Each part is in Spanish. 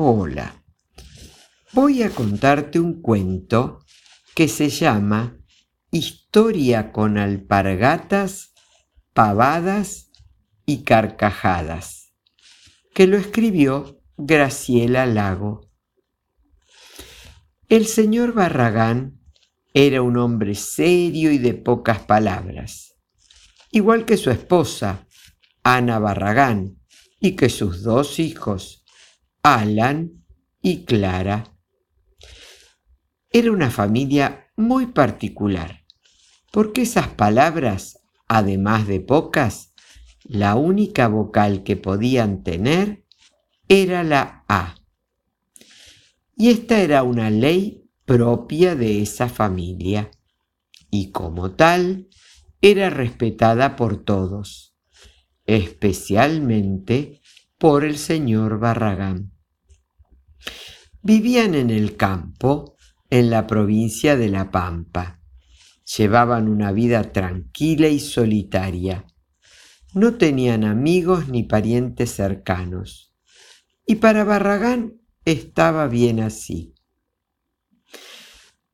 Hola. Voy a contarte un cuento que se llama Historia con alpargatas, pavadas y carcajadas, que lo escribió Graciela Lago. El señor Barragán era un hombre serio y de pocas palabras, igual que su esposa, Ana Barragán, y que sus dos hijos, Alan y Clara. Era una familia muy particular, porque esas palabras, además de pocas, la única vocal que podían tener era la A. Y esta era una ley propia de esa familia, y como tal era respetada por todos, especialmente por el señor Barragán. Vivían en el campo, en la provincia de La Pampa. Llevaban una vida tranquila y solitaria. No tenían amigos ni parientes cercanos. Y para Barragán estaba bien así.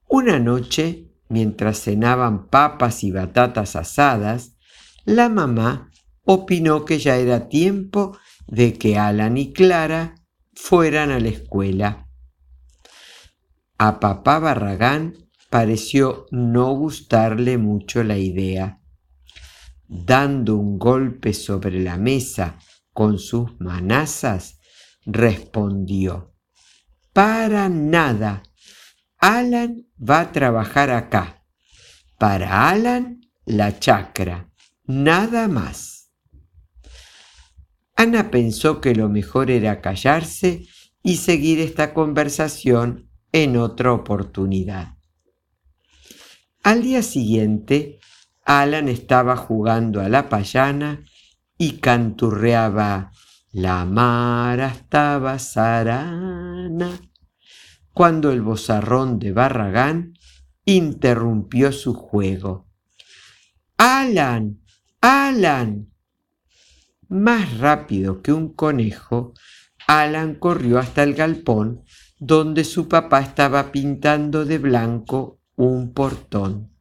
Una noche, mientras cenaban papas y batatas asadas, la mamá opinó que ya era tiempo de que Alan y Clara fueran a la escuela. A papá Barragán pareció no gustarle mucho la idea. Dando un golpe sobre la mesa con sus manazas, respondió, Para nada. Alan va a trabajar acá. Para Alan, la chacra. Nada más. Ana pensó que lo mejor era callarse y seguir esta conversación en otra oportunidad. Al día siguiente, Alan estaba jugando a la payana y canturreaba La mar estaba sarana, cuando el bozarrón de Barragán interrumpió su juego. Alan, Alan. Más rápido que un conejo, Alan corrió hasta el galpón donde su papá estaba pintando de blanco un portón.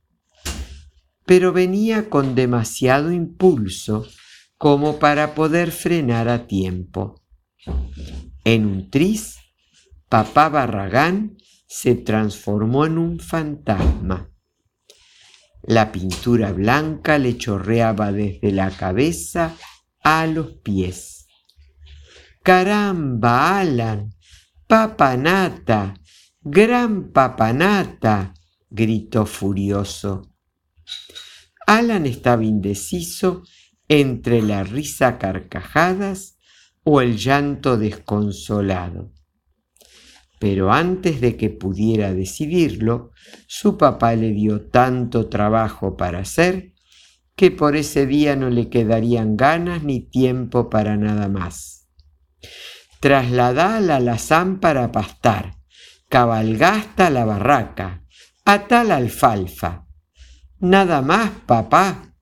Pero venía con demasiado impulso como para poder frenar a tiempo. En un tris, papá Barragán se transformó en un fantasma. La pintura blanca le chorreaba desde la cabeza a los pies. Caramba, Alan, Papanata, gran papanata, gritó furioso. Alan estaba indeciso entre la risa carcajadas o el llanto desconsolado. Pero antes de que pudiera decidirlo, su papá le dio tanto trabajo para hacer que por ese día no le quedarían ganas ni tiempo para nada más trasladala la alazán para pastar, cabalgasta la barraca, ata la alfalfa. Nada más, papá.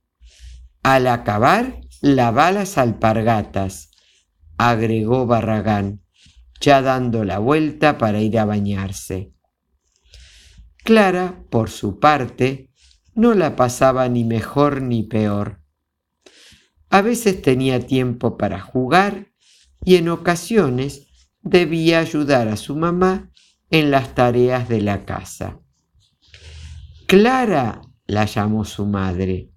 Al acabar, lava las alpargatas, agregó Barragán, ya dando la vuelta para ir a bañarse. Clara, por su parte, no la pasaba ni mejor ni peor. A veces tenía tiempo para jugar y en ocasiones debía ayudar a su mamá en las tareas de la casa. Clara, la llamó su madre.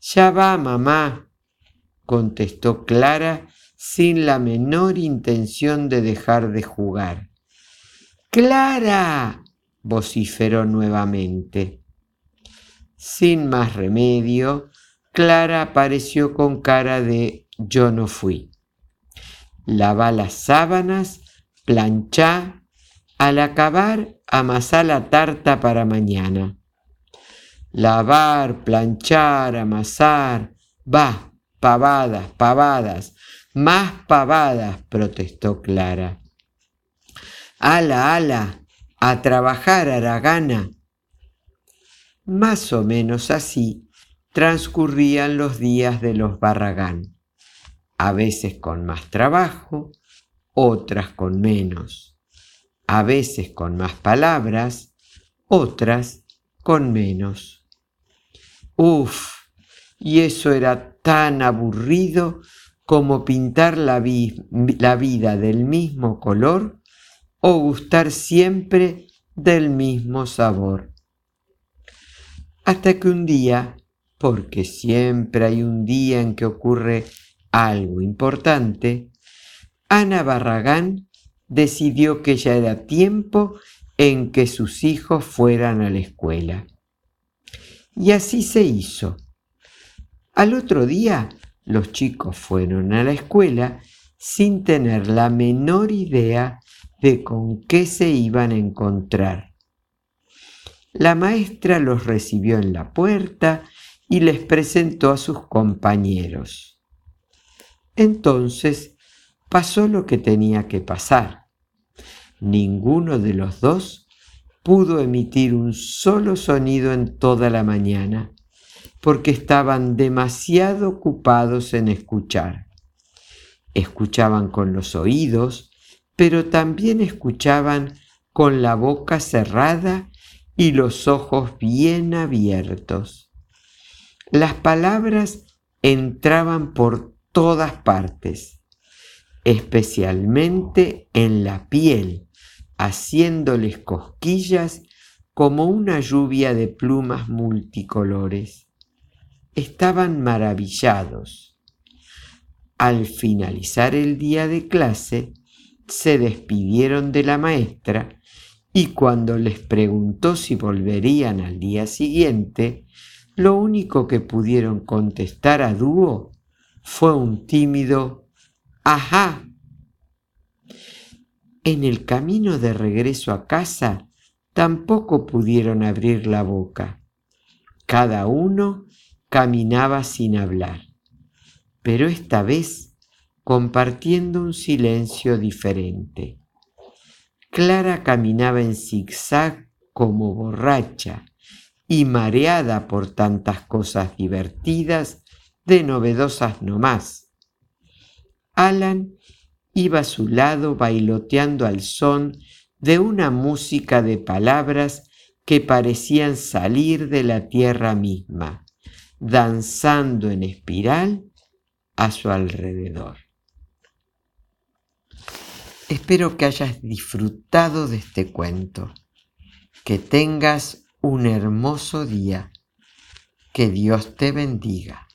Ya va, mamá, contestó Clara sin la menor intención de dejar de jugar. Clara, vociferó nuevamente. Sin más remedio, Clara apareció con cara de yo no fui lava las sábanas, planchá, al acabar amasá la tarta para mañana. Lavar, planchar, amasar, va, pavadas, pavadas, más pavadas, protestó Clara. Ala, ala, a trabajar, Aragana. Más o menos así transcurrían los días de los Barragán a veces con más trabajo, otras con menos, a veces con más palabras, otras con menos. Uf, y eso era tan aburrido como pintar la, la, vida del mismo color o gustar siempre del mismo sabor. Hasta que un día, porque siempre hay un día en que ocurre algo importante, Ana Barragán decidió que ya era tiempo en que sus hijos fueran a la escuela. Y así se hizo. Al otro día, los chicos fueron a la escuela sin tener la menor idea de con qué se iban a encontrar. La maestra los recibió en la puerta y les presentó a sus compañeros. Entonces pasó lo que tenía que pasar. Ninguno de los dos pudo emitir un solo sonido en toda la mañana, porque estaban demasiado ocupados en escuchar. Escuchaban con los oídos, pero también escuchaban con la boca cerrada y los ojos bien abiertos. Las palabras entraban por todas partes, especialmente en la piel, haciéndoles cosquillas como una lluvia de plumas multicolores. Estaban maravillados. Al finalizar el día de clase, se despidieron de la maestra y cuando les preguntó si volverían al día siguiente, lo único que pudieron contestar a dúo fue un tímido Ajá. En el camino de regreso a casa tampoco pudieron abrir la boca. Cada uno caminaba sin hablar, pero esta vez compartiendo un silencio diferente. Clara caminaba en zigzag como borracha y mareada por tantas cosas divertidas, de novedosas no más. Alan iba a su lado bailoteando al son de una música de palabras que parecían salir de la tierra misma, danzando en espiral a su alrededor. Espero que hayas disfrutado de este cuento, que tengas un hermoso día, que Dios te bendiga.